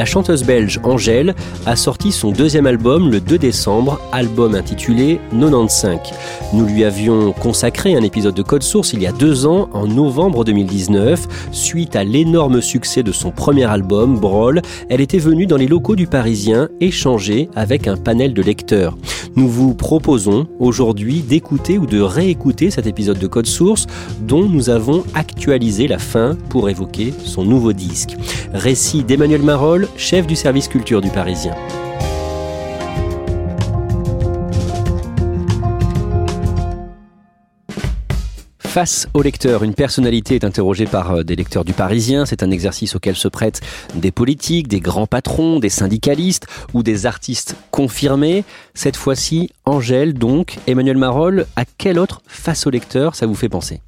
La chanteuse belge Angèle a sorti son deuxième album le 2 décembre, album intitulé 95. Nous lui avions consacré un épisode de Code Source il y a deux ans, en novembre 2019, suite à l'énorme succès de son premier album, Brawl. Elle était venue dans les locaux du Parisien échanger avec un panel de lecteurs. Nous vous proposons aujourd'hui d'écouter ou de réécouter cet épisode de Code Source dont nous avons actualisé la fin pour évoquer son nouveau disque. Récit d'Emmanuel Marolles chef du service culture du Parisien. Face au lecteur, une personnalité est interrogée par euh, des lecteurs du Parisien. C'est un exercice auquel se prêtent des politiques, des grands patrons, des syndicalistes ou des artistes confirmés. Cette fois-ci, Angèle, donc, Emmanuel Marolle, à quel autre face au lecteur ça vous fait penser?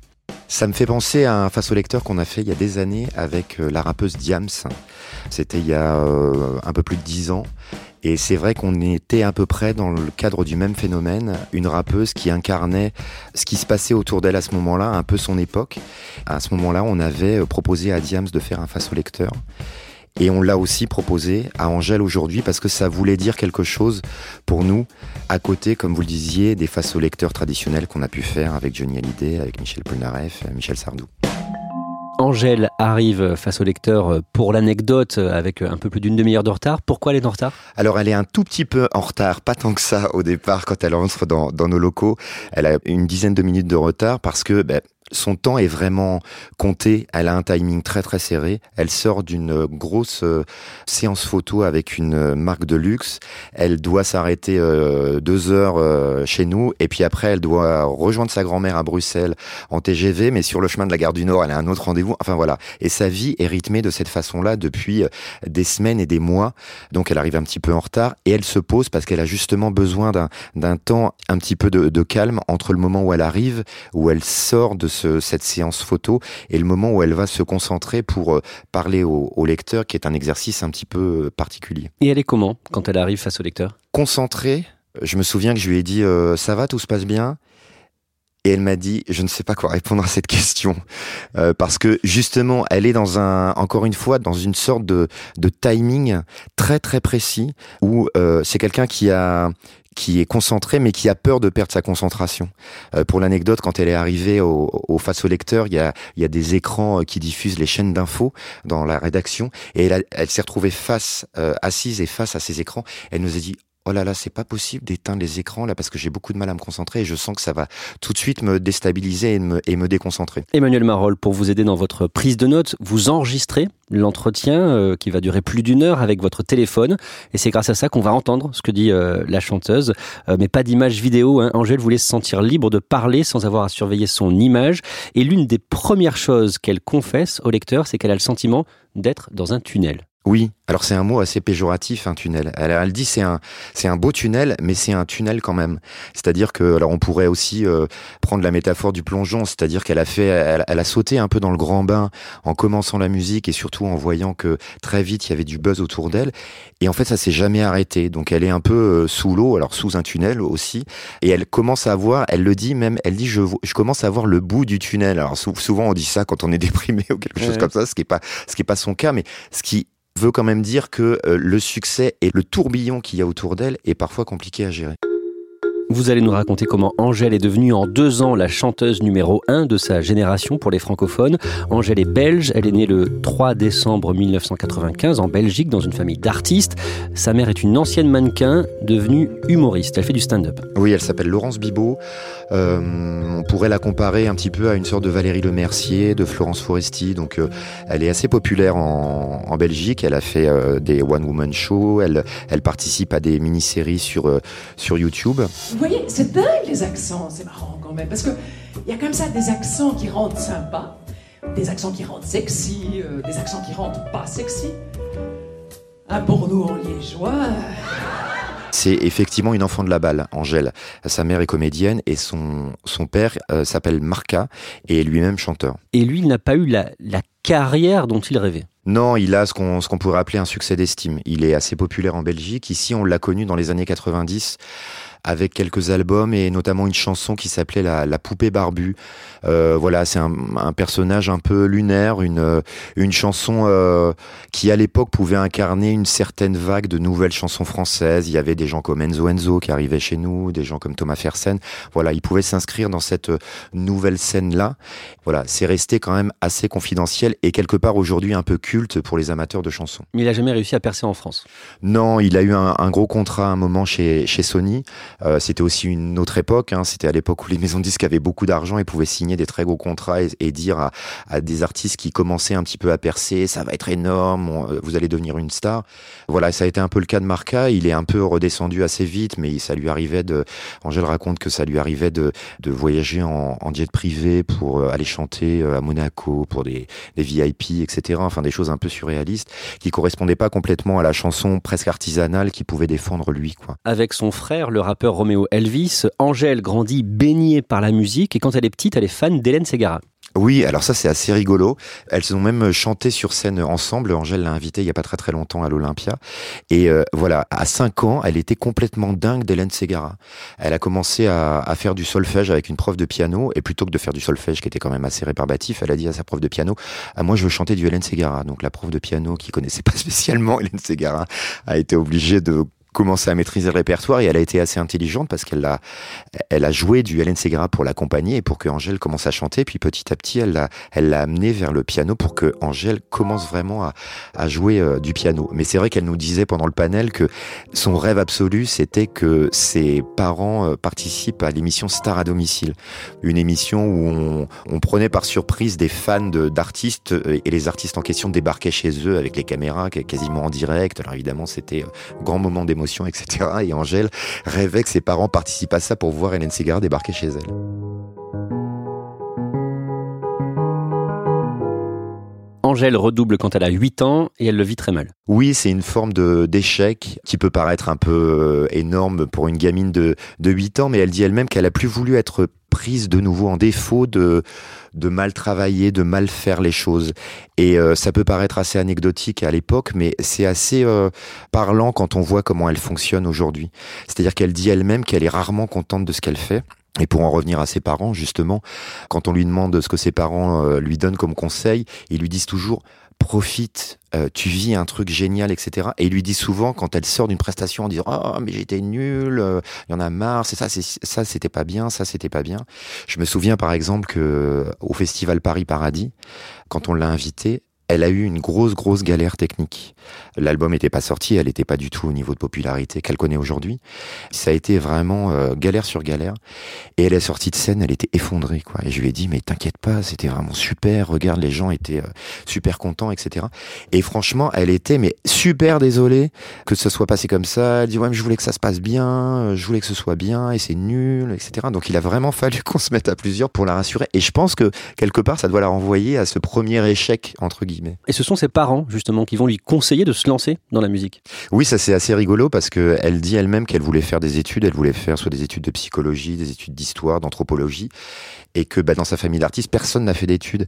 Ça me fait penser à un face au lecteur qu'on a fait il y a des années avec euh, la rappeuse Diams. C'était il y a euh, un peu plus de dix ans. Et c'est vrai qu'on était à peu près dans le cadre du même phénomène, une rappeuse qui incarnait ce qui se passait autour d'elle à ce moment-là, un peu son époque. À ce moment-là, on avait euh, proposé à Diams de faire un face au lecteur. Et on l'a aussi proposé à Angèle aujourd'hui parce que ça voulait dire quelque chose pour nous, à côté, comme vous le disiez, des faces aux lecteurs traditionnels qu'on a pu faire avec Johnny Hallyday, avec Michel Polnareff, Michel Sardou. Angèle arrive face au lecteur pour l'anecdote avec un peu plus d'une demi-heure de retard. Pourquoi elle est en retard? Alors elle est un tout petit peu en retard, pas tant que ça au départ quand elle entre dans, dans nos locaux. Elle a une dizaine de minutes de retard parce que ben, son temps est vraiment compté. Elle a un timing très très serré. Elle sort d'une grosse euh, séance photo avec une euh, marque de luxe. Elle doit s'arrêter euh, deux heures chez nous et puis après elle doit rejoindre sa grand-mère à Bruxelles en TGV, mais sur le chemin de la gare du Nord, elle a un autre rendez-vous. Enfin voilà. Et sa vie est rythmée de cette façon-là depuis des semaines et des mois. Donc elle arrive un petit peu en retard et elle se pose parce qu'elle a justement besoin d'un temps un petit peu de, de calme entre le moment où elle arrive, où elle sort de ce cette séance photo et le moment où elle va se concentrer pour euh, parler au, au lecteur, qui est un exercice un petit peu euh, particulier. Et elle est comment quand elle arrive face au lecteur? Concentrée. Je me souviens que je lui ai dit euh, ça va, tout se passe bien? Et elle m'a dit, je ne sais pas quoi répondre à cette question, parce que justement, elle est dans un, encore une fois, dans une sorte de, de timing très très précis, où c'est quelqu'un qui a qui est concentré mais qui a peur de perdre sa concentration. Euh, pour l'anecdote, quand elle est arrivée au, au, face au lecteur, il y a, y a des écrans euh, qui diffusent les chaînes d'infos dans la rédaction et elle, elle s'est retrouvée face, euh, assise et face à ces écrans. Elle nous a dit oh là là, c'est pas possible d'éteindre les écrans là parce que j'ai beaucoup de mal à me concentrer et je sens que ça va tout de suite me déstabiliser et me, déconcentrer. Emmanuel Marol, pour vous aider dans votre prise de notes, vous enregistrez l'entretien euh, qui va durer plus d'une heure avec votre téléphone et c'est grâce à ça qu'on va entendre ce que dit euh, la chanteuse, euh, mais pas d'image vidéo. Hein. Angèle voulait se sentir libre de parler sans avoir à surveiller son image et l'une des premières choses qu'elle confesse au lecteur, c'est qu'elle a le sentiment d'être dans un tunnel. Oui, alors c'est un mot assez péjoratif, un tunnel. Elle, elle dit c'est un c'est un beau tunnel, mais c'est un tunnel quand même. C'est-à-dire que alors on pourrait aussi euh, prendre la métaphore du plongeon, c'est-à-dire qu'elle a fait, elle, a sauté un peu dans le grand bain en commençant la musique et surtout en voyant que très vite il y avait du buzz autour d'elle. Et en fait ça s'est jamais arrêté. Donc elle est un peu euh, sous l'eau, alors sous un tunnel aussi, et elle commence à voir, elle le dit même, elle dit je je commence à voir le bout du tunnel. Alors souvent on dit ça quand on est déprimé ou quelque chose comme ça, ce qui est pas ce qui est pas son cas, mais ce qui veut quand même dire que euh, le succès et le tourbillon qu'il y a autour d'elle est parfois compliqué à gérer. Vous allez nous raconter comment Angèle est devenue en deux ans la chanteuse numéro un de sa génération pour les francophones. Angèle est belge, elle est née le 3 décembre 1995 en Belgique dans une famille d'artistes. Sa mère est une ancienne mannequin devenue humoriste. Elle fait du stand-up. Oui, elle s'appelle Laurence Bibot. Euh, on pourrait la comparer un petit peu à une sorte de Valérie Lemercier, de Florence Foresti. Donc, euh, elle est assez populaire en, Belgique. Elle a fait euh, des one-woman shows. Elle, participe à des mini-séries sur YouTube voyez, c'est dingue les accents, c'est marrant quand même, parce que il y a comme ça des accents qui rendent sympa, des accents qui rendent sexy, euh, des accents qui rendent pas sexy. Un pour nous en liégeois. C'est effectivement une enfant de la balle, Angèle. Sa mère est comédienne et son, son père euh, s'appelle Marca et est lui-même chanteur. Et lui, il n'a pas eu la, la carrière dont il rêvait. Non, il a ce qu'on ce qu'on pourrait appeler un succès d'estime. Il est assez populaire en Belgique. Ici, on l'a connu dans les années 90 avec quelques albums et notamment une chanson qui s'appelait la, la, poupée barbue. Euh, voilà, c'est un, un, personnage un peu lunaire, une, une chanson euh, qui à l'époque pouvait incarner une certaine vague de nouvelles chansons françaises. Il y avait des gens comme Enzo Enzo qui arrivaient chez nous, des gens comme Thomas Fersen. Voilà, il pouvait s'inscrire dans cette nouvelle scène-là. Voilà, c'est resté quand même assez confidentiel et quelque part aujourd'hui un peu culte pour les amateurs de chansons. Mais il a jamais réussi à percer en France? Non, il a eu un, un gros contrat à un moment chez, chez Sony. Euh, c'était aussi une autre époque. Hein. C'était à l'époque où les maisons disques avaient beaucoup d'argent et pouvaient signer des très gros contrats et, dire à, à, des artistes qui commençaient un petit peu à percer, ça va être énorme, euh, vous allez devenir une star. Voilà, ça a été un peu le cas de Marca. Il est un peu redescendu assez vite, mais ça lui arrivait de. Angèle raconte que ça lui arrivait de, de voyager en, en jet privé pour euh, aller chanter à Monaco pour des, des VIP, etc. Enfin, des choses un peu surréalistes qui correspondaient pas complètement à la chanson presque artisanale qui pouvait défendre lui. Quoi. Avec son frère, le rappeur Roméo Elvis, Angèle grandit baignée par la musique et quand elle est petite, elle est fan d'Hélène Ségara. Oui, alors ça c'est assez rigolo. Elles ont même chanté sur scène ensemble. Angèle l'a invitée il y a pas très très longtemps à l'Olympia. Et euh, voilà, à 5 ans, elle était complètement dingue d'Hélène Ségara. Elle a commencé à, à, faire du solfège avec une prof de piano. Et plutôt que de faire du solfège qui était quand même assez rébarbatif, elle a dit à sa prof de piano ah, Moi je veux chanter du Hélène Ségara. Donc la prof de piano qui connaissait pas spécialement Hélène Ségara a été obligée de commencé à maîtriser le répertoire et elle a été assez intelligente parce qu'elle a, elle a joué du Hélène Ségara pour l'accompagner et pour que Angèle commence à chanter. Puis petit à petit, elle l'a, elle l'a amené vers le piano pour que Angèle commence vraiment à, à jouer euh, du piano. Mais c'est vrai qu'elle nous disait pendant le panel que son rêve absolu, c'était que ses parents euh, participent à l'émission Star à domicile, une émission où on, on prenait par surprise des fans de, d'artistes euh, et les artistes en question débarquaient chez eux avec les caméras quasiment en direct. Alors évidemment, c'était un grand moment d'émotion etc. Et Angèle rêvait que ses parents participent à ça pour voir Hélène Ségara débarquer chez elle. Angèle redouble quand elle a 8 ans et elle le vit très mal. Oui, c'est une forme de d'échec qui peut paraître un peu énorme pour une gamine de, de 8 ans, mais elle dit elle-même qu'elle a plus voulu être prise de nouveau en défaut de, mal travailler, de mal faire les choses. Et euh, ça peut paraître assez anecdotique à l'époque, mais c'est assez euh, parlant quand on voit comment elle fonctionne aujourd'hui. C'est-à-dire qu'elle dit elle-même qu'elle est rarement contente de ce qu'elle fait. Et pour en revenir à ses parents, justement, quand on lui demande ce que ses parents euh, lui donnent comme conseil, ils lui disent toujours profite, euh, tu vis un truc génial, etc. Et il lui dit souvent quand elle sort d'une prestation en disant oh mais j'étais il euh, y en a marre, c'est ça, c'est ça c'était pas bien, ça c'était pas bien. Je me souviens par exemple que au festival Paris Paradis, quand on l'a invitée, elle a eu une grosse, grosse galère technique. L'album n'était pas sorti, elle n'était pas du tout au niveau de popularité qu'elle connaît aujourd'hui. Ça a été vraiment euh, galère sur galère. Et elle est sortie de scène, elle était effondrée, quoi. Et je lui ai dit, mais t'inquiète pas, c'était vraiment super. Regarde, les gens étaient euh, super contents, etc. Et franchement, elle était, mais super désolée que ce soit passé comme ça. Elle dit, ouais, mais je voulais que ça se passe bien, euh, je voulais que ce soit bien, et c'est nul, etc. Donc il a vraiment fallu qu'on se mette à plusieurs pour la rassurer. Et je pense que quelque part, ça doit la renvoyer à ce premier échec, entre guillemets. Et ce sont ses parents, justement, qui vont lui conseiller de se lancer dans la musique. Oui, ça c'est assez rigolo parce qu'elle dit elle-même qu'elle voulait faire des études, elle voulait faire soit des études de psychologie, des études d'histoire, d'anthropologie, et que bah, dans sa famille d'artistes, personne n'a fait d'études.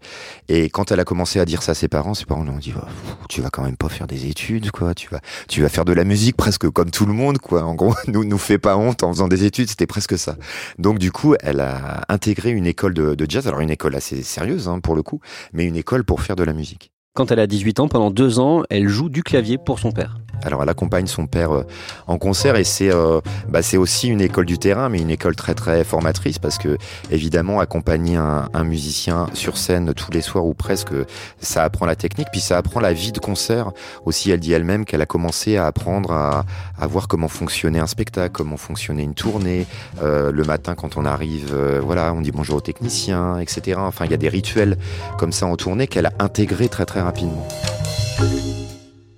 Et quand elle a commencé à dire ça à ses parents, ses parents lui ont dit oh, Tu vas quand même pas faire des études, quoi. Tu vas, tu vas faire de la musique presque comme tout le monde, quoi. En gros, nous, nous fait pas honte en faisant des études, c'était presque ça. Donc, du coup, elle a intégré une école de, de jazz, alors une école assez sérieuse, hein, pour le coup, mais une école pour faire de la musique. Quand elle a 18 ans, pendant deux ans, elle joue du clavier pour son père. Alors elle accompagne son père euh, en concert et c'est euh, bah, aussi une école du terrain, mais une école très très formatrice parce que évidemment accompagner un, un musicien sur scène tous les soirs ou presque, ça apprend la technique, puis ça apprend la vie de concert. Aussi, elle dit elle-même qu'elle a commencé à apprendre à, à, voir comment fonctionnait un spectacle, comment fonctionnait une tournée. Euh, le matin quand on arrive, euh, voilà, on dit bonjour au technicien, etc. Enfin, il y a des rituels comme ça en tournée qu'elle a intégrés très très rapidement.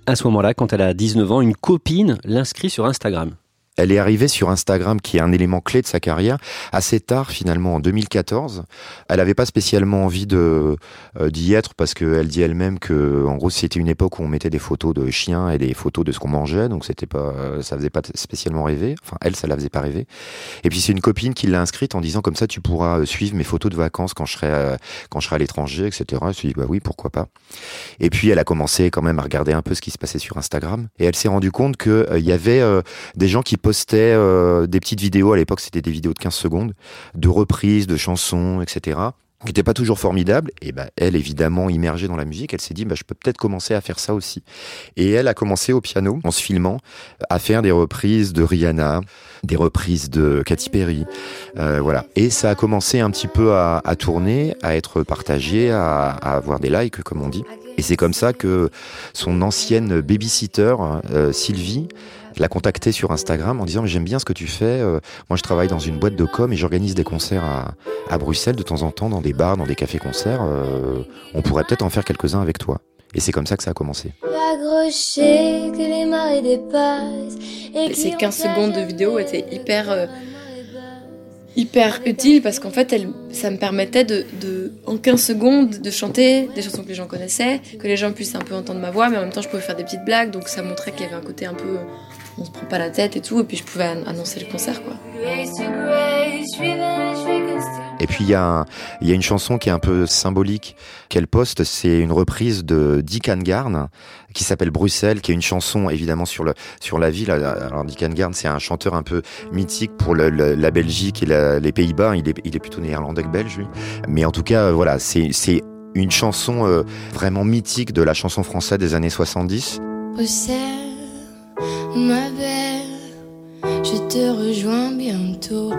À ce moment-là, quand elle a 19 ans, une copine l'inscrit sur Instagram. Elle est arrivée sur Instagram, qui est un élément clé de sa carrière, assez tard finalement, en 2014. Elle n'avait pas spécialement envie de euh, d'y être parce qu'elle dit elle-même que, en gros, c'était une époque où on mettait des photos de chiens et des photos de ce qu'on mangeait, donc c'était pas, ça faisait pas spécialement rêver. Enfin, elle, ça la faisait pas rêver. Et puis c'est une copine qui l'a inscrite en disant comme ça, tu pourras euh, suivre mes photos de vacances quand je serai euh, quand je serai à l'étranger, etc. Je suis dit bah oui, pourquoi pas. Et puis elle a commencé quand même à regarder un peu ce qui se passait sur Instagram et elle s'est rendue compte que il y avait des gens qui postait euh, des petites vidéos, à l'époque c'était des vidéos de 15 secondes, de reprises, de chansons, etc qui n'était pas toujours formidable, et ben elle évidemment immergée dans la musique, elle s'est dit bah, je peux peut-être commencer à faire ça aussi. Et elle a commencé au piano en se filmant à faire des reprises de Rihanna, des reprises de Katy Perry, euh, voilà. Et ça a commencé un petit peu à, tourner, à être partagé, à, à, avoir des likes comme on dit. Et c'est comme ça que son ancienne babysitter euh, Sylvie l'a contacté sur Instagram en disant j'aime bien ce que tu fais. Euh, moi, je travaille dans une boîte de com et j'organise des concerts à, à, Bruxelles de temps en temps, dans des bars, dans des cafés-concerts. Euh, on pourrait peut-être en faire quelques-uns avec toi. Et c'est comme ça que ça a commencé. Ces 15 secondes de vidéo étaient hyper, euh, hyper utiles parce qu'en fait, elle, ça me permettait de, de, en 15 secondes, de chanter des chansons que les gens connaissaient, que les gens puissent un peu entendre ma voix, mais en même temps, je pouvais faire des petites blagues, donc ça montrait qu'il y avait un côté un peu on se prend pas la tête et tout, et puis je pouvais annoncer le concert, quoi. Et puis il y, a y a une chanson qui est un peu symbolique qu'elle poste, c'est une reprise de Dick Angarn qui s'appelle Bruxelles, qui est une chanson évidemment sur le sur la ville. Alors Dick Angarn, c'est un chanteur un peu mythique pour le, le, la Belgique et la, les Pays-Bas. Il est, il est plutôt néerlandais que belge, lui. Mais en tout cas, voilà, c'est c'est une chanson euh, vraiment mythique de la chanson française des années 70. Bruxelles ma belle, je te rejoins bientôt,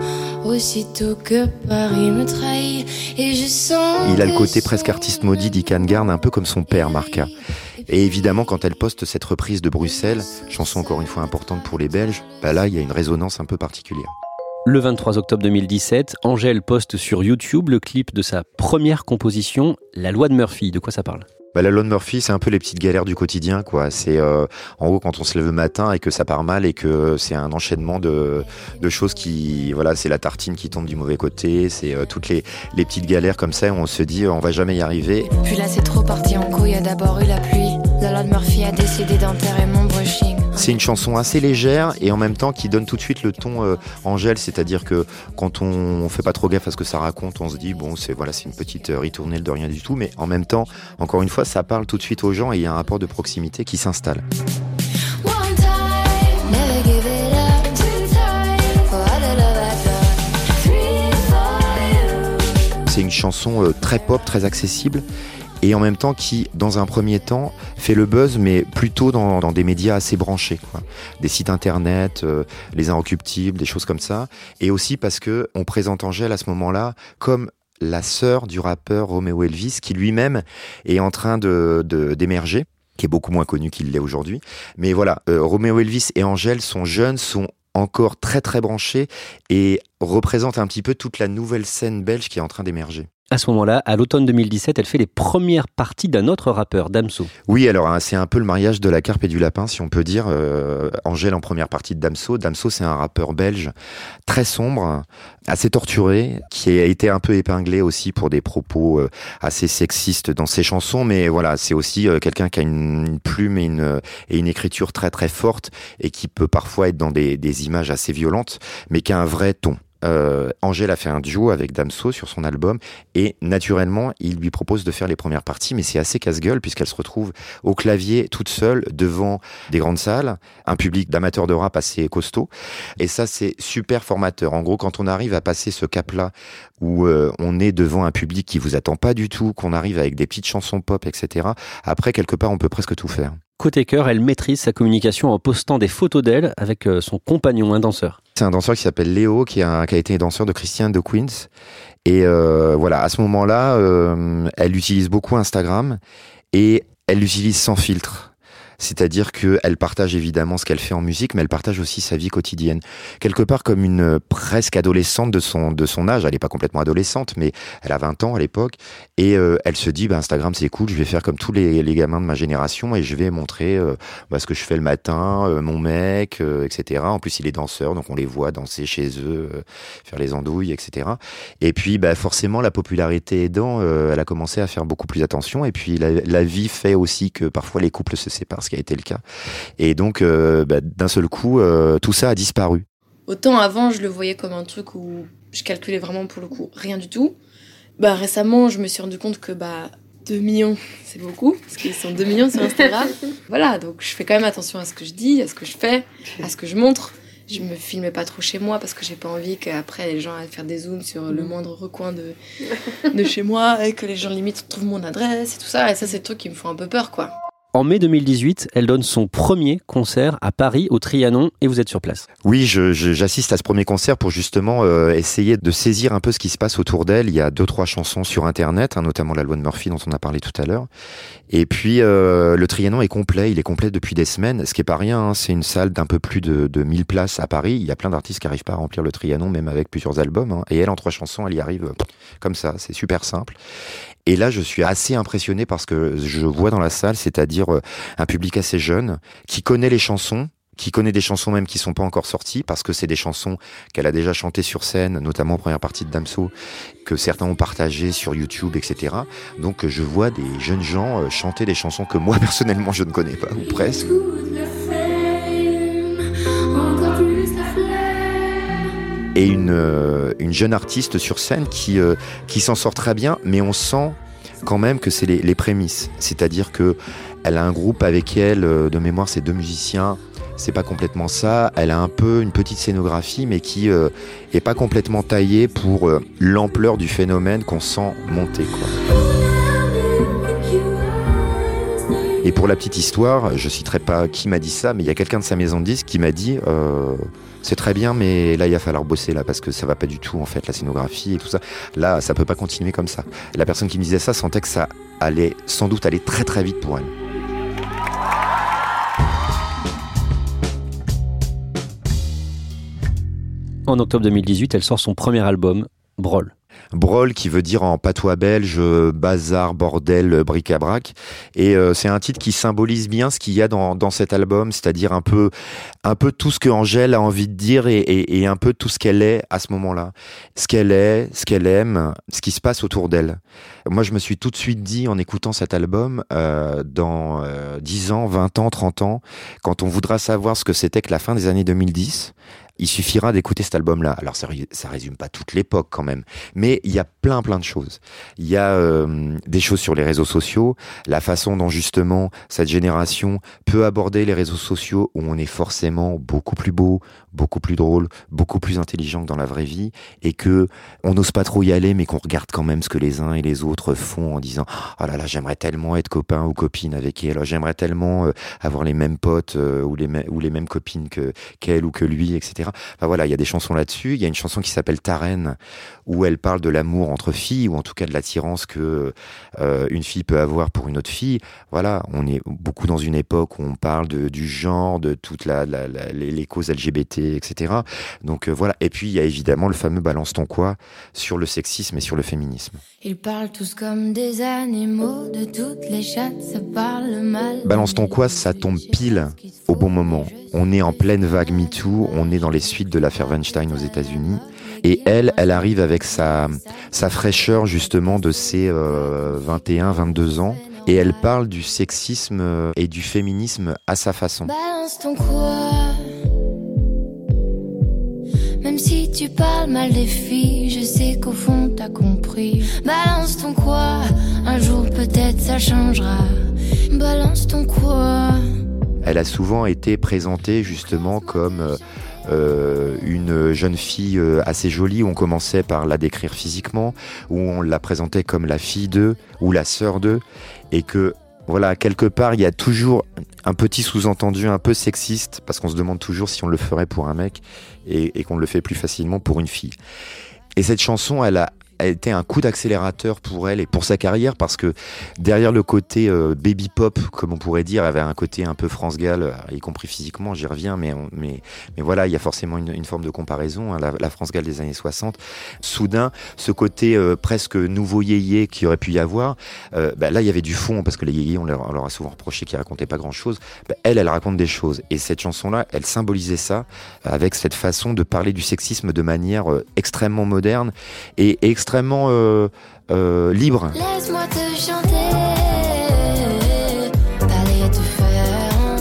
aussitôt que Paris me trahit et je sens. Il a le côté presque artiste maudit d'Ican Garn, un peu comme son père, Marca. Et évidemment, quand elle poste cette reprise de Bruxelles, chanson encore une fois importante pour les Belges, bah là, il y a une résonance un peu particulière. Le 23 octobre 2017, Angèle poste sur YouTube le clip de sa première composition, La loi de Murphy. De quoi ça parle? Bah, la loi de Murphy, c'est un peu les petites galères du quotidien, quoi. C'est euh, en gros quand on se lève le matin et que ça part mal et que c'est un enchaînement de, de choses qui, voilà, c'est la tartine qui tombe du mauvais côté, c'est euh, toutes les, les petites galères comme ça. Où on se dit, on va jamais y arriver. Puis là, c'est trop parti en couille. A d'abord eu la pluie. La loi de Murphy a décidé d'enterrer mon brushing. C'est une chanson assez légère et en même temps qui donne tout de suite le ton euh, Angèle, c'est-à-dire que quand on, fait pas trop gaffe à ce que ça raconte, on se dit bon c'est voilà c'est une petite euh, ritournelle de rien du tout, mais en même temps, encore une fois, ça parle tout de suite aux gens et il y a un rapport de proximité qui s'installe. C'est une chanson euh, très pop, très accessible et en même temps qui, dans un premier temps, fait le buzz, mais plutôt dans, dans des médias assez branchés, quoi. des sites internet, euh, les inrecuptibles, des choses comme ça, et aussi parce que on présente Angèle à ce moment-là comme la sœur du rappeur Romeo Elvis, qui lui-même est en train de d'émerger qui est beaucoup moins connu qu'il l'est aujourd'hui. Mais voilà, euh, Elvis et Angèle sont jeunes, sont encore très très branchés et représentent un petit peu toute la nouvelle scène belge qui est en train d'émerger. À ce moment-là, à l'automne 2017, elle fait les premières parties d'un autre rappeur, Damso. Oui, alors hein, c'est un peu le mariage de la carpe et du lapin, si on peut dire. Euh, Angèle en première partie de Damso. Damso, c'est un rappeur belge très sombre, assez torturé, qui a été un peu épinglé aussi pour des propos euh, assez sexistes dans ses chansons. Mais voilà, c'est aussi euh, quelqu'un qui a une, une plume et une, et une écriture très très forte et qui peut parfois être dans des, des images assez violentes, mais qui a un vrai ton euh, Angèle a fait un duo avec Damso sur son album et naturellement il lui propose de faire les premières parties mais c'est assez casse-gueule puisqu'elle se retrouve au clavier toute seule devant des grandes salles, un public d'amateurs de rap assez costaud et ça c'est super formateur. En gros quand on arrive à passer ce cap-là où euh, on est devant un public qui vous attend pas du tout, qu'on arrive avec des petites chansons pop etc. Après quelque part on peut presque tout faire. côté cœur, elle maîtrise sa communication en postant des photos d'elle avec euh, son compagnon, un danseur. C'est un danseur qui s'appelle Léo, qui a, qui a, été danseur de Christian de Queens. Et euh, voilà, à ce moment-là, euh, elle utilise beaucoup Instagram et elle l'utilise sans filtre. C'est-à-dire qu'elle partage évidemment ce qu'elle fait en musique, mais elle partage aussi sa vie quotidienne. Quelque part comme une presque adolescente de son, de son âge. Elle n'est pas complètement adolescente, mais elle a 20 ans à l'époque. Et euh, elle se dit, bah, Instagram c'est cool, je vais faire comme tous les, les, gamins de ma génération et je vais montrer euh, bah, ce que je fais le matin, euh, mon mec, euh, etc. En plus, il est danseur, donc on les voit danser chez eux, faire les andouilles, etc. Et puis, bah, forcément, la popularité aidant, elle a commencé à faire beaucoup plus attention. Et puis, la vie fait aussi que parfois les couples se séparent qui a été le cas. Et donc, euh, bah, d'un seul coup, euh, tout ça a disparu. Autant avant, je le voyais comme un truc où je calculais vraiment pour le coup rien du tout. Bah récemment, je me suis rendu compte que bah 2 millions, c'est beaucoup, parce qu'ils sont 2 millions sur Instagram. voilà, donc je fais quand même attention à ce que je dis, à ce que je fais, à ce que je montre. Je me filmais pas trop chez moi parce que j'ai pas envie qu'après les gens aillent faire des zooms sur le moindre recoin de, de chez moi et que les gens limite trouvent mon adresse et tout ça. Et ça, c'est le truc qui me font un peu peur, quoi. En mai 2018, elle donne son premier concert à Paris, au Trianon, et vous êtes sur place. Oui, j'assiste à ce premier concert pour justement euh, essayer de saisir un peu ce qui se passe autour d'elle. Il y a deux, trois chansons sur Internet, hein, notamment la loi de Murphy dont on a parlé tout à l'heure. Et puis, euh, le Trianon est complet, il est complet depuis des semaines, ce qui est pas rien. Hein, c'est une salle d'un peu plus de, de 1000 places à Paris. Il y a plein d'artistes qui arrivent pas à remplir le Trianon, même avec plusieurs albums. Hein. Et elle, en trois chansons, elle y arrive euh, comme ça. C'est super simple. Et là, je suis assez impressionné parce que je vois dans la salle, c'est-à-dire un public assez jeune, qui connaît les chansons, qui connaît des chansons même qui sont pas encore sorties parce que c'est des chansons qu'elle a déjà chantées sur scène, notamment en première partie de Damso, que certains ont partagées sur YouTube, etc. Donc je vois des jeunes gens chanter des chansons que moi personnellement je ne connais pas ou presque. Et une, euh, une jeune artiste sur scène qui, euh, qui s'en sort très bien, mais on sent quand même que c'est les, prémices. C'est-à-dire que elle a un groupe avec elle, euh, de mémoire, c'est deux musiciens. C'est pas complètement ça. Elle a un peu une petite scénographie, mais qui euh, est pas complètement taillée pour l'ampleur du phénomène qu'on sent monter. Et pour la petite histoire, je citerai pas qui m'a dit ça, mais il y a quelqu'un de sa maison de disques qui m'a dit euh, c'est très bien, mais là il va falloir bosser là parce que ça va pas du tout en fait la scénographie et tout ça. Là, ça peut pas continuer comme ça. La personne qui me disait ça sentait que ça allait sans doute aller très très vite pour elle. En octobre 2018, elle sort son premier album, Brawl. Brawl qui veut dire en patois belge bazar, bordel, bric-à-brac. Et euh, c'est un titre qui symbolise bien ce qu'il y a dans, dans cet album, c'est-à-dire un peu, un peu tout ce que Angèle a envie de dire et, et, et un peu tout ce qu'elle est à ce moment-là. Ce qu'elle est, ce qu'elle aime, ce qui se passe autour d'elle. Moi, je me suis tout de suite dit en écoutant cet album, euh, dans euh, 10 ans, 20 ans, 30 ans, quand on voudra savoir ce que c'était que la fin des années 2010, il suffira d'écouter cet album-là. Alors ça, ça résume pas toute l'époque quand même, mais il y a plein plein de choses. Il y a euh, des choses sur les réseaux sociaux, la façon dont justement cette génération peut aborder les réseaux sociaux où on est forcément beaucoup plus beau, beaucoup plus drôle, beaucoup plus intelligent que dans la vraie vie, et que on n'ose pas trop y aller, mais qu'on regarde quand même ce que les uns et les autres font en disant oh là là j'aimerais tellement être copain ou copine avec elle, j'aimerais tellement euh, avoir les mêmes potes euh, ou les ou les mêmes copines que qu'elle ou que lui, etc. Enfin voilà, il y a des chansons là-dessus. Il y a une chanson qui s'appelle Ta reine, où elle parle de l'amour entre filles, ou en tout cas de l'attirance que euh, une fille peut avoir pour une autre fille. Voilà, on est beaucoup dans une époque où on parle de, du genre, de toutes la, la, la, les causes LGBT, etc. Donc euh, voilà. Et puis il y a évidemment le fameux balance ton quoi sur le sexisme et sur le féminisme. Ils parlent tous comme des animaux, de toutes les chattes, ça parle mal. Balance ton quoi, ça tombe pile au bon moment. On est en pleine vague MeToo, on est dans les suites de l'affaire Weinstein aux États-Unis. Et elle, elle arrive avec sa, sa fraîcheur justement de ses euh, 21, 22 ans. Et elle parle du sexisme et du féminisme à sa façon. Balance ton quoi Même si tu parles mal des filles, je sais qu'au fond t'as compris. Balance ton quoi Un jour peut-être ça changera. Balance ton quoi Elle a souvent été présentée justement comme... Euh, une jeune fille euh, assez jolie on commençait par la décrire physiquement, où on la présentait comme la fille d'eux ou la sœur d'eux, et que Voilà, quelque part, il y a toujours un petit sous-entendu un peu sexiste, parce qu'on se demande toujours si on le ferait pour un mec et, qu'on le fait plus facilement pour une fille. Et cette chanson, elle a a été un coup d'accélérateur pour elle et pour sa carrière parce que derrière le côté euh, baby pop, comme on pourrait dire, avait un côté un peu France Gall, euh, y compris physiquement, j'y reviens, mais, mais, mais voilà, il y a forcément une, une forme de comparaison, hein, la, France Gall des années 60. Soudain, ce côté euh, presque nouveau yéyé qui aurait pu y avoir, bah, là il y avait du fond parce que les yéyés, on leur, leur a souvent reproché qu'ils racontaient pas grand chose. Bah, elle, elle raconte des choses et cette chanson-là, elle symbolisait ça avec cette façon de parler du sexisme de manière extrêmement moderne et extrêmement extrêmement euh, euh, libre. Laisse-moi te chanter. Allez te faire.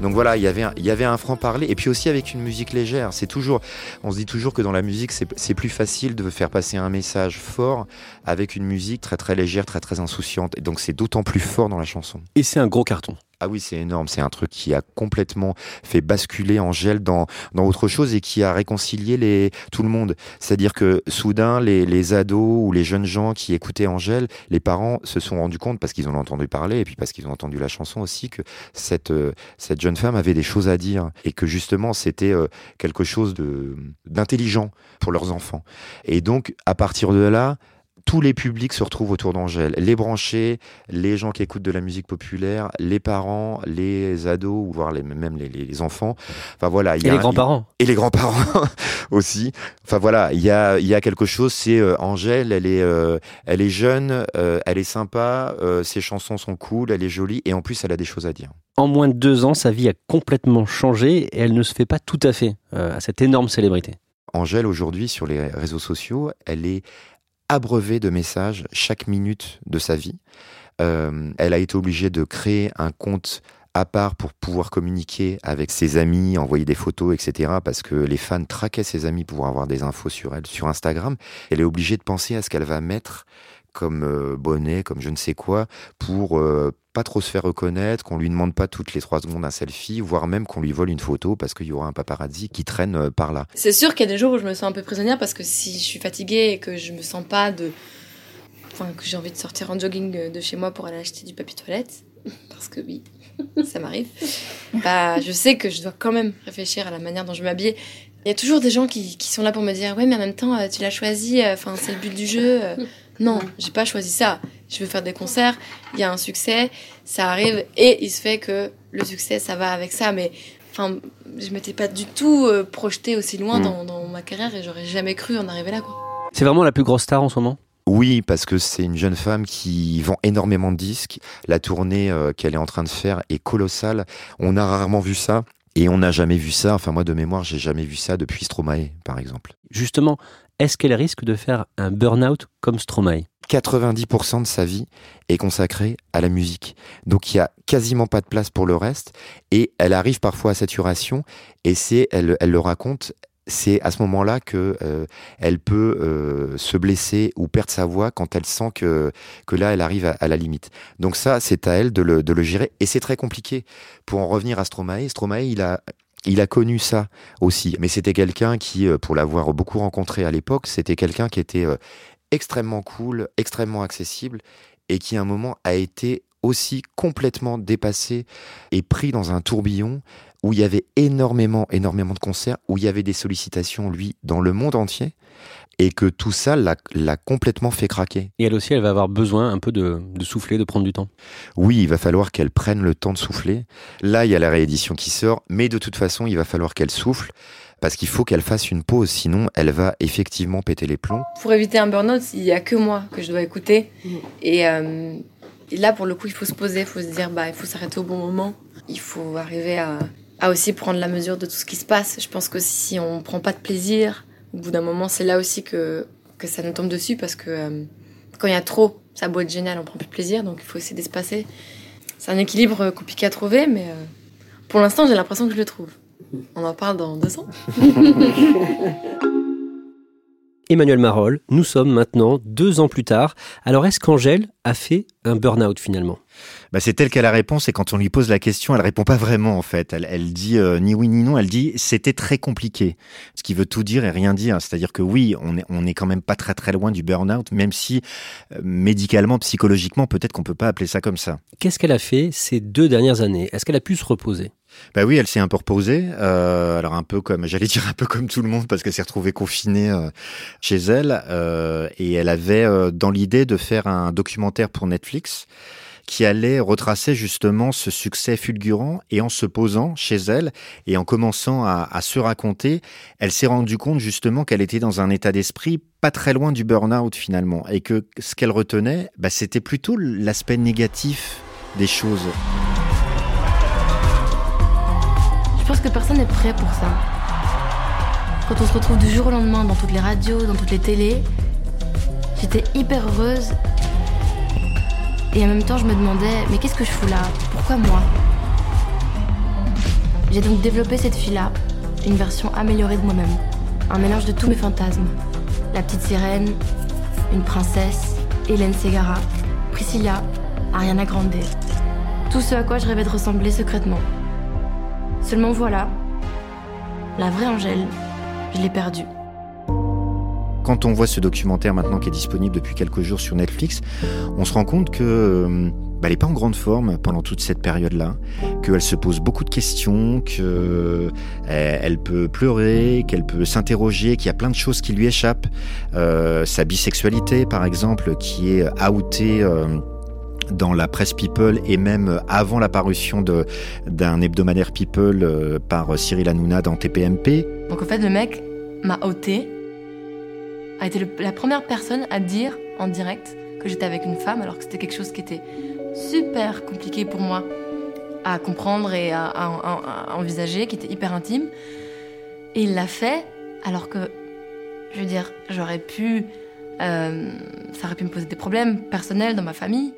Donc voilà, il y avait un, il y avait un franc parler et puis aussi avec une musique légère. C'est toujours, on se dit toujours que dans la musique c'est plus facile de faire passer un message fort avec une musique très très légère, très très insouciante. Et donc c'est d'autant plus fort dans la chanson. Et c'est un gros carton. Ah oui, c'est énorme. C'est un truc qui a complètement fait basculer Angèle dans, dans autre chose et qui a réconcilié les, tout le monde. C'est-à-dire que soudain, les, les ados ou les jeunes gens qui écoutaient Angèle, les parents se sont rendus compte, parce qu'ils ont entendu parler et puis parce qu'ils ont entendu la chanson aussi, que cette, euh, cette jeune femme avait des choses à dire et que justement c'était euh, quelque chose d'intelligent pour leurs enfants. Et donc, à partir de là, tous les publics se retrouvent autour d'Angèle. Les branchés, les gens qui écoutent de la musique populaire, les parents, les ados, ou voire les, même les, enfants. Enfin voilà. y et les grands-parents. Et les grands-parents aussi. Enfin voilà, il y a, y a quelque chose. C'est euh, Angèle, elle est, euh, elle est jeune, euh, elle est sympa, ses chansons sont cool, elle est jolie, et en plus elle a des choses à dire. En moins de deux ans, sa vie a complètement changé et elle ne se fait pas tout à fait à cette énorme célébrité. Angèle, aujourd'hui, sur les réseaux sociaux, elle est abreuvée de messages chaque minute de sa vie. Euh, elle a été obligée de créer un compte à part pour pouvoir communiquer avec ses amis, envoyer des photos, etc. Parce que les fans traquaient ses amis pour avoir des infos sur elle sur Instagram. Elle est obligée de penser à ce qu'elle va mettre comme euh, bonnet, comme je ne sais quoi, pour euh, pas trop se faire reconnaître, qu'on lui demande pas toutes les trois secondes un selfie, voire même qu'on lui vole une photo parce qu'il y aura un paparazzi qui traîne euh, par là. C'est sûr qu'il y a des jours où je me sens un peu prisonnière parce que si je suis fatiguée et que je me sens pas de. Enfin, que j'ai envie de sortir en jogging de chez moi pour aller acheter du papier toilette, parce que oui, ça m'arrive, bah, je sais que je dois quand même réfléchir à la manière dont je m'habille. Il y a toujours des gens qui, qui, sont là pour me dire Ouais, mais en même temps, tu l'as choisi, enfin, c'est le but du jeu. Non, j'ai pas choisi ça. Je veux faire des concerts, il y a un succès, ça arrive, et il se fait que le succès, ça va avec ça. Mais enfin, je m'étais pas du tout euh, projetée aussi loin mm. dans, ma carrière et j'aurais jamais cru en arriver là. C'est vraiment la plus grosse star en ce moment? Oui, parce que c'est une jeune femme qui vend énormément de disques. La tournée euh, qu'elle est en train de faire est colossale. On a rarement vu ça. Et on n'a jamais vu ça, enfin moi de mémoire, j'ai jamais vu ça depuis Stromae, par exemple. Justement, est-ce qu'elle risque de faire un burn-out comme Stromae? 90% de sa vie est consacrée à la musique. Donc il y a quasiment pas de place pour le reste et elle arrive parfois à saturation et c'est elle, elle le raconte c'est à ce moment-là que euh, elle peut euh, se blesser ou perdre sa voix quand elle sent que que là elle arrive à, la limite. Donc ça c'est à elle de le, de le gérer et c'est très compliqué. Pour en revenir à Stromae, Stromae il a il a connu ça aussi, mais c'était quelqu'un qui, euh, pour l'avoir beaucoup rencontré à l'époque, c'était quelqu'un qui était euh, extrêmement cool, extrêmement accessible, et qui à un moment a été aussi complètement dépassé et pris dans un tourbillon où il y avait énormément, énormément de concerts, où il y avait des sollicitations, lui, dans le monde entier, et que tout ça l'a complètement fait craquer. Et elle aussi, elle va avoir besoin un peu de, souffler, de prendre du temps. Oui, il va falloir qu'elle prenne le temps de souffler. Là, il y a la réédition qui sort, mais de toute façon, il va falloir qu'elle souffle parce qu'il faut qu'elle fasse une pause, sinon elle va effectivement péter les plombs. Pour éviter un burn-out, il n'y a que moi que je dois écouter. Et, euh, et, là, pour le coup, il faut se poser, il faut se dire, bah, il faut s'arrêter au bon moment. Il faut arriver à, à aussi prendre la mesure de tout ce qui se passe. Je pense que si on prend pas de plaisir, au bout d'un moment, c'est là aussi que, que ça nous tombe dessus parce que euh, quand il y a trop, ça beau être génial, on prend plus de plaisir, donc il faut essayer d'espacer. C'est un équilibre compliqué à trouver, mais euh, pour l'instant, j'ai l'impression que je le trouve. On en parle dans deux ans. Emmanuel Marol, nous sommes maintenant deux ans plus tard. Alors est-ce qu'Angèle a fait un burn-out finalement? Bah, c'est tel qu'elle a la réponse et quand on lui pose la question, elle répond pas vraiment en fait. Elle, elle dit euh, ni oui ni non. Elle dit c'était très compliqué, ce qui veut tout dire et rien dire. C'est-à-dire que oui, on est on est quand même pas très très loin du burn-out, même si euh, médicalement, psychologiquement, peut-être qu'on peut pas appeler ça comme ça. Qu'est-ce qu'elle a fait ces deux dernières années? Est-ce qu'elle a pu se reposer? Bah oui, elle s'est un peu reposée. Euh, alors un peu comme, j'allais dire un peu comme tout le monde parce qu'elle s'est retrouvée confinée euh, chez elle euh, et elle avait dans l'idée de faire un documentaire pour Netflix qui allait retracer justement ce succès fulgurant et en se posant chez elle et en commençant à, à se raconter, elle s'est rendue compte justement qu'elle était dans un état d'esprit pas très loin du burn-out finalement et que ce qu'elle retenait, bah, c'était plutôt l'aspect négatif des choses. Pense que personne n'est prêt pour ça. Quand on se retrouve du jour au lendemain dans toutes les radios, dans toutes les télés, j'étais hyper heureuse et en même temps, je me demandais, mais qu'est-ce que je fous là? Pourquoi moi? J'ai donc développé cette fille-là, une version améliorée de moi-même. Un mélange de tous mes fantasmes. La petite sirène, une princesse, Hélène Ségara, Priscilla, Ariana Grande. Tout ce à quoi je rêvais de ressembler secrètement. Seulement voilà, la vraie Angèle, je l'ai perdue quand on voit ce documentaire maintenant qui est disponible depuis quelques jours sur Netflix, on se rend compte que euh, bah, elle n'est pas en grande forme pendant toute cette période-là, qu'elle se pose beaucoup de questions, qu'elle euh, peut pleurer, qu'elle peut s'interroger, qu'il y a plein de choses qui lui échappent. Euh, sa bisexualité, par exemple, qui est outée. Dans la presse People et même avant l'apparition d'un hebdomadaire People euh, par Cyril Hanouna dans TPMP. Donc en fait, le mec m'a ôté a été la première personne à dire en direct que j'étais avec une femme, alors que c'était quelque chose qui était super compliqué pour moi à comprendre et à, envisager, qui était hyper intime. Et il l'a fait, alors que, je veux dire, j'aurais pu. Euh, ça aurait pu me poser des problèmes personnels dans ma famille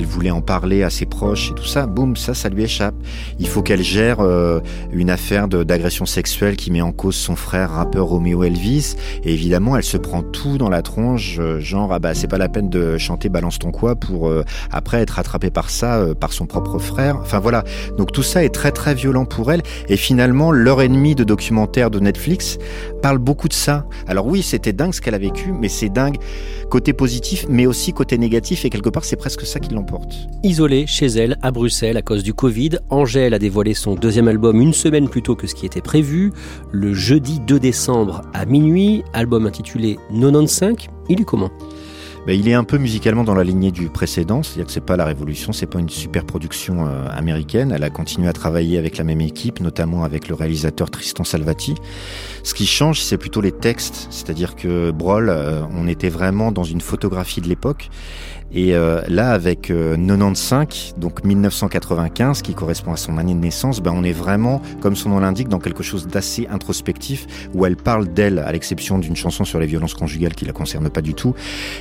elle voulait en parler à ses et tout ça, boum, ça, ça lui échappe. Il faut qu'elle gère euh, une affaire d'agression sexuelle qui met en cause son frère rappeur Romeo Elvis. Et évidemment, elle se prend tout dans la tronche, euh, genre, ah bah, c'est pas la peine de chanter Balance ton quoi pour euh, après être rattrapée par ça, par son propre frère. Enfin voilà. Donc tout ça est très très violent pour elle. Et finalement, l'heure et de documentaire de Netflix parle beaucoup de ça. Alors oui, c'était dingue ce qu'elle a vécu, mais c'est dingue côté positif, mais aussi côté négatif. Et quelque part, c'est presque ça qui l'emporte. Isolée chez elle à Bruxelles à cause du Covid, Angèle a dévoilé son deuxième album une semaine plus tôt que ce qui était prévu, le jeudi 2 décembre à minuit, album intitulé 95. Il est comment? Ben, il est un peu musicalement dans la lignée du précédent, c'est-à-dire que c'est pas la révolution, c'est pas une super production euh, américaine. Elle a continué à travailler avec la même équipe, notamment avec le réalisateur Tristan Salvati. Ce qui change, c'est plutôt les textes, c'est-à-dire que Brol, euh, on était vraiment dans une photographie de l'époque. Et euh, là, avec 95, donc 1995, qui correspond à son année de naissance, ben on est vraiment, comme son nom l'indique, dans quelque chose d'assez introspectif, où elle parle d'elle, à l'exception d'une chanson sur les violences conjugales qui la concerne pas du tout.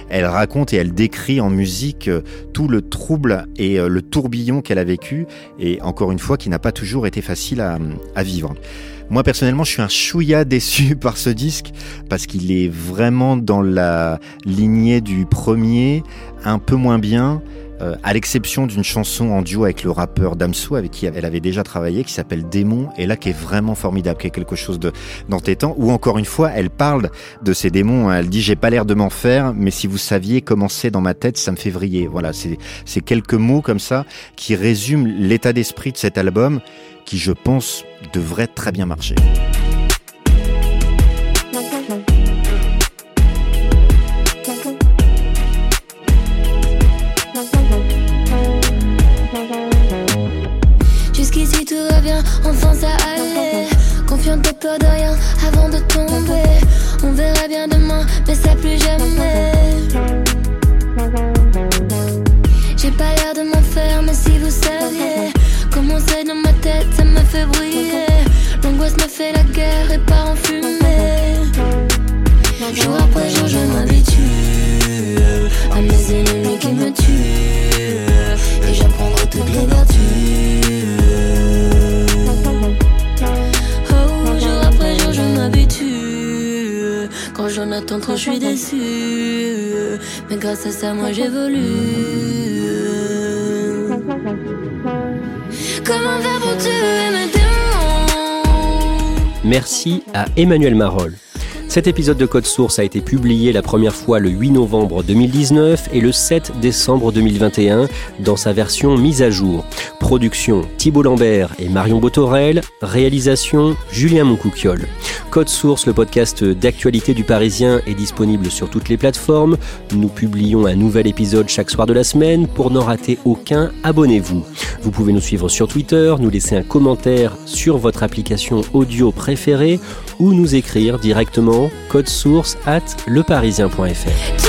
Elle raconte et elle décrit en musique euh, tout le trouble et euh, le tourbillon qu'elle a vécu, et encore une fois, qui n'a pas toujours été facile à, à vivre. Moi personnellement, je suis un chouïa déçu par ce disque parce qu'il est vraiment dans la lignée du premier, un peu moins bien. Euh, à l'exception d'une chanson en duo avec le rappeur Damso, avec qui elle avait déjà travaillé, qui s'appelle Démon, et là qui est vraiment formidable, qui est quelque chose de d'entêtant, où encore une fois, elle parle de ces démons, hein. elle dit j'ai pas l'air de m'en faire, mais si vous saviez comment c'est dans ma tête, ça me fait vriller. Voilà, c'est quelques mots comme ça qui résument l'état d'esprit de cet album, qui je pense devrait très bien marcher. De rien avant de tomber. On verra bien demain, mais ça plus jamais. J'ai pas l'air de m'en faire, mais si vous saviez comment c'est dans ma tête, ça me fait briller. L'angoisse me fait la guerre et part en fumée. Jour après jour, je m'habitue à mes ennemis qui me tuent. Et j'apprendrai toutes les vertus. Je suis déçue. Mais grâce à ça, moi j'évolue. Comment tuer Merci à Emmanuel Marol. Cet épisode de Code Source a été publié la première fois le 8 novembre 2019 et le 7 décembre 2021 dans sa version mise à jour. Production Thibault Lambert et Marion Botorel, réalisation Julien Moncouquiole. Code Source, le podcast d'actualité du Parisien, est disponible sur toutes les plateformes. Nous publions un nouvel épisode chaque soir de la semaine. Pour n'en rater aucun, abonnez-vous. Vous pouvez nous suivre sur Twitter, nous laisser un commentaire sur votre application audio préférée ou nous écrire directement code source at leparisien.fr.